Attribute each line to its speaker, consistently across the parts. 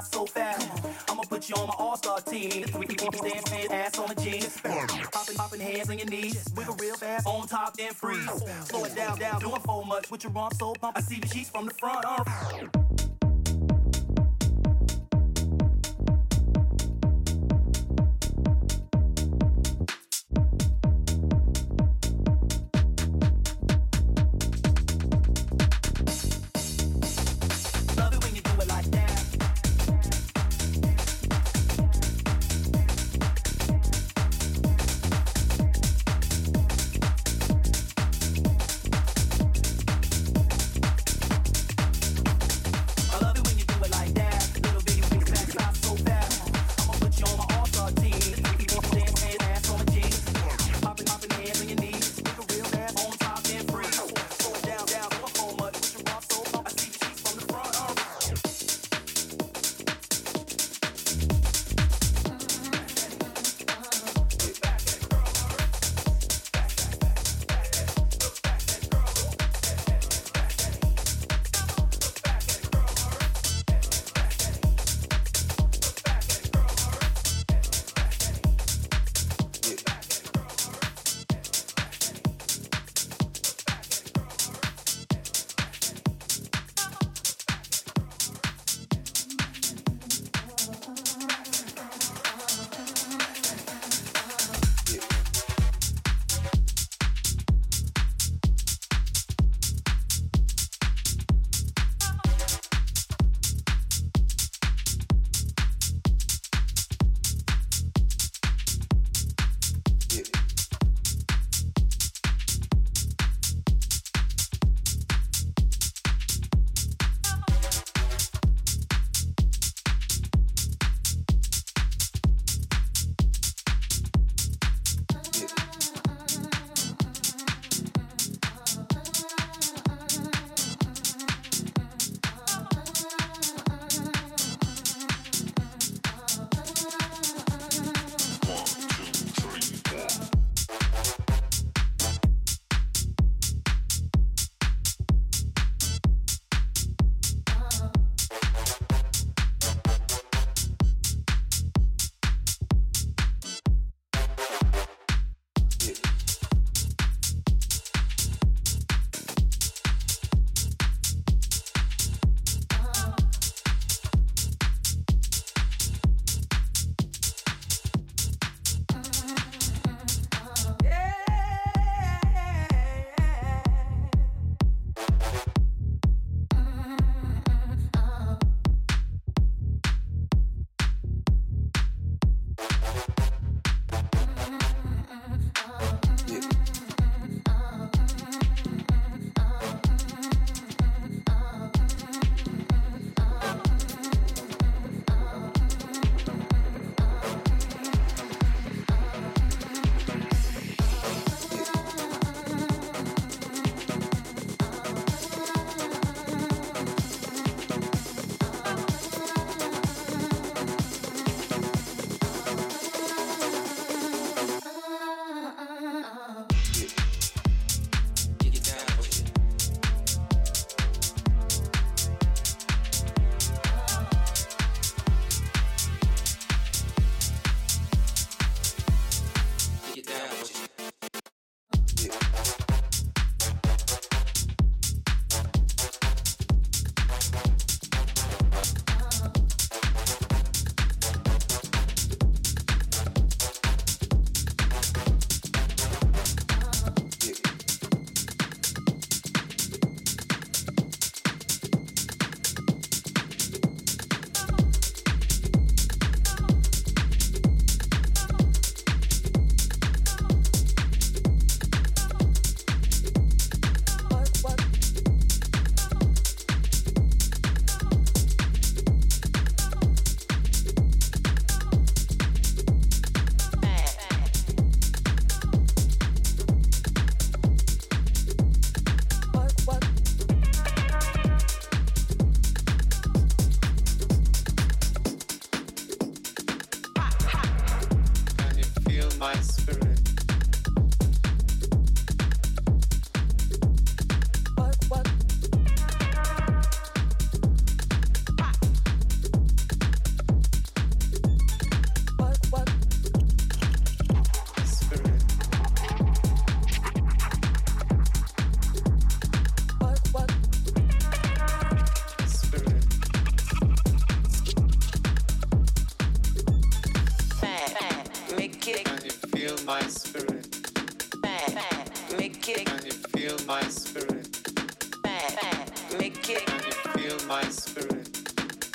Speaker 1: Hot so fast. I'ma put you on my all-star team. We keep on dancing, ass on the jeans. Popping, popping hands on your knees. Wiggle real fast, on top, then freeze. Slow it down, down, doing so much with your arms so pump. I see the sheets from the front. Uh.
Speaker 2: Make it.
Speaker 3: Can you feel my spirit?
Speaker 2: Make it.
Speaker 3: Can you feel my spirit?
Speaker 2: Make it.
Speaker 3: Can you feel my spirit?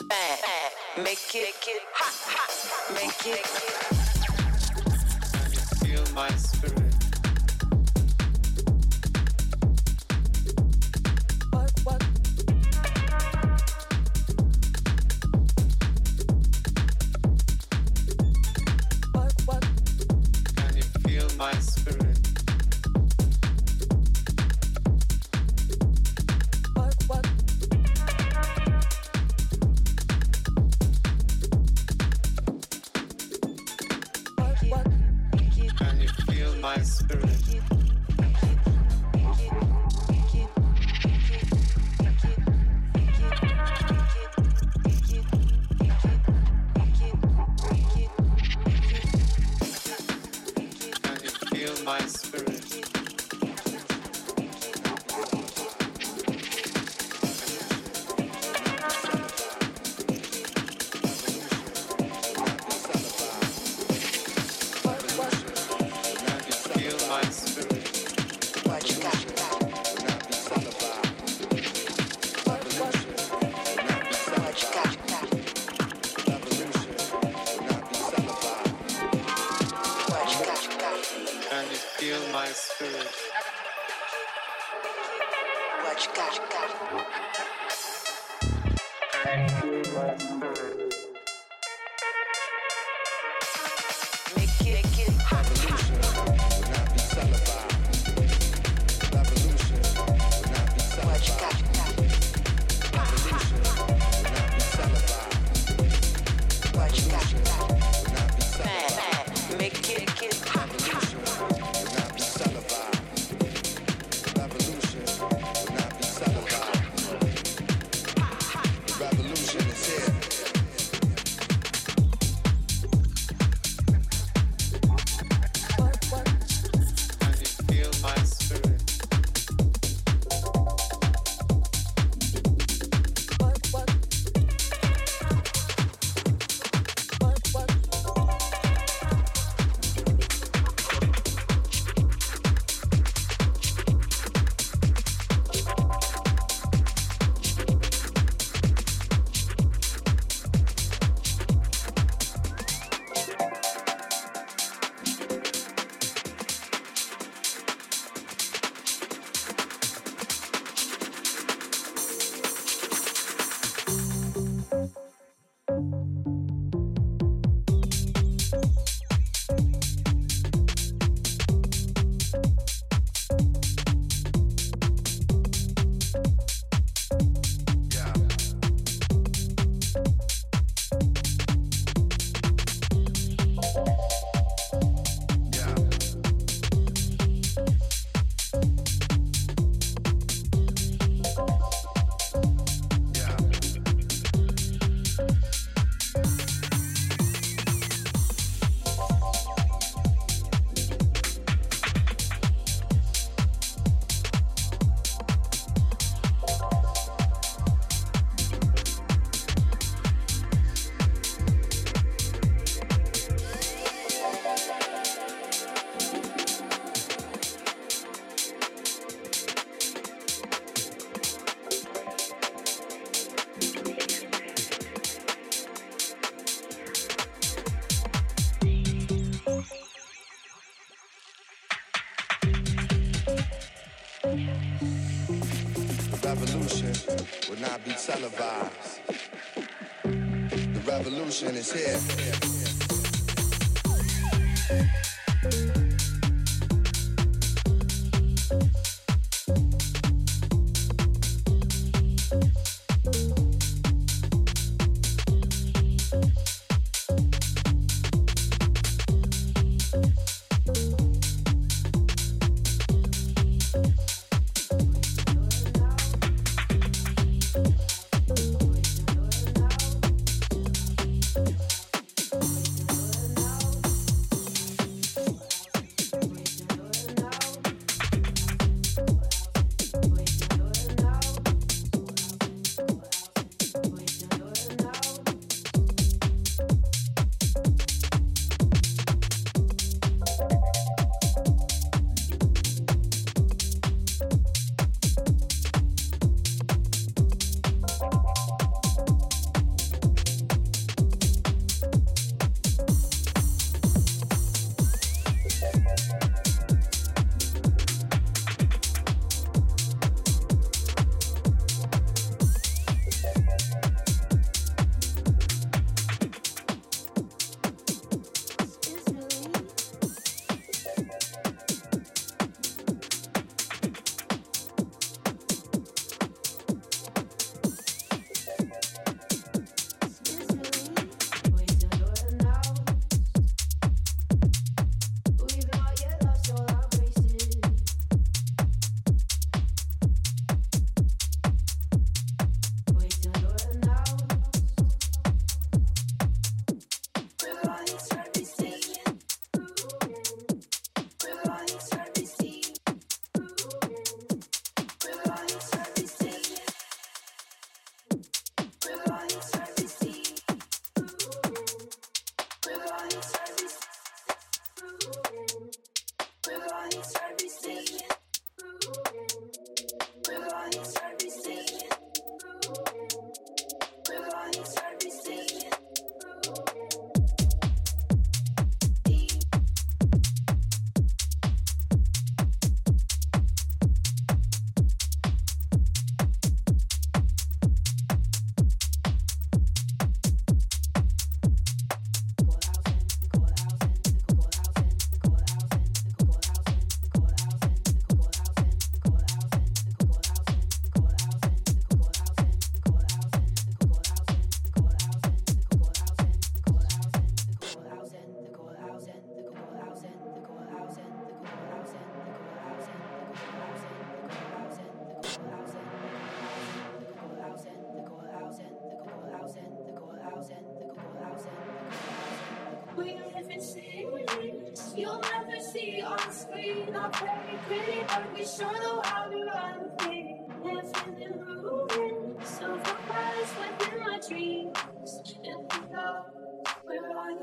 Speaker 2: Make it. Make it. Ha, ha. Make it.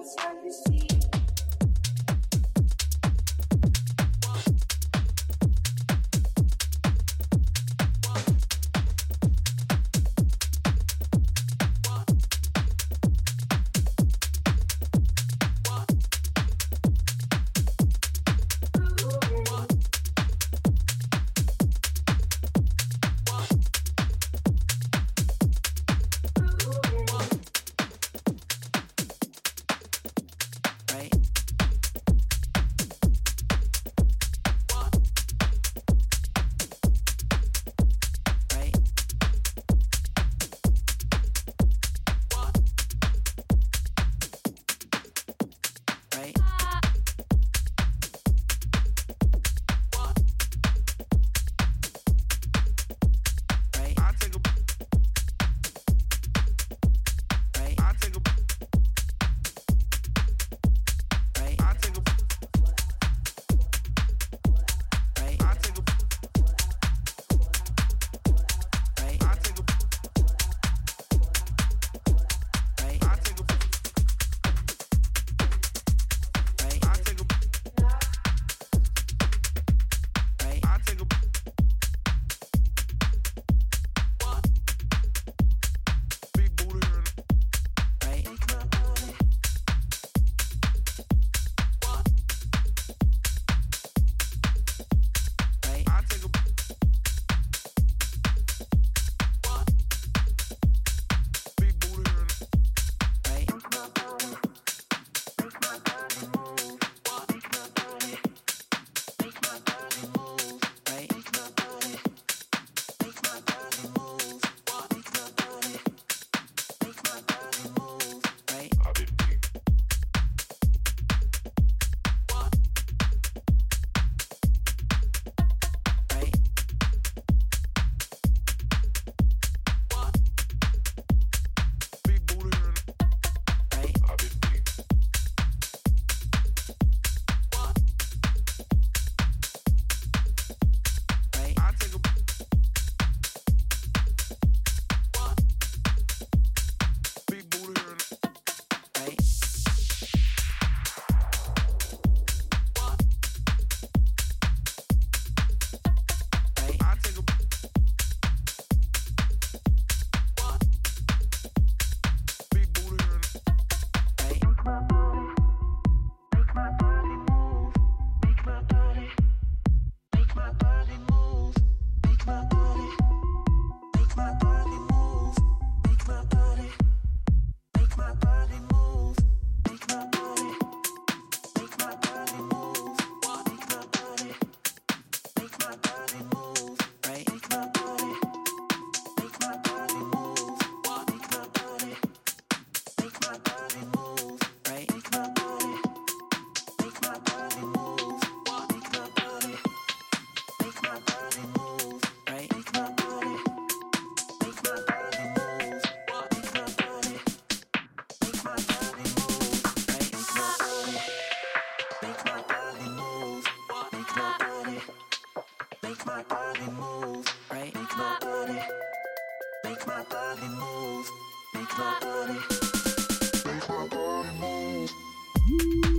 Speaker 2: We're on the surface Make
Speaker 3: my
Speaker 4: body move. Make my body. Make my body
Speaker 2: move.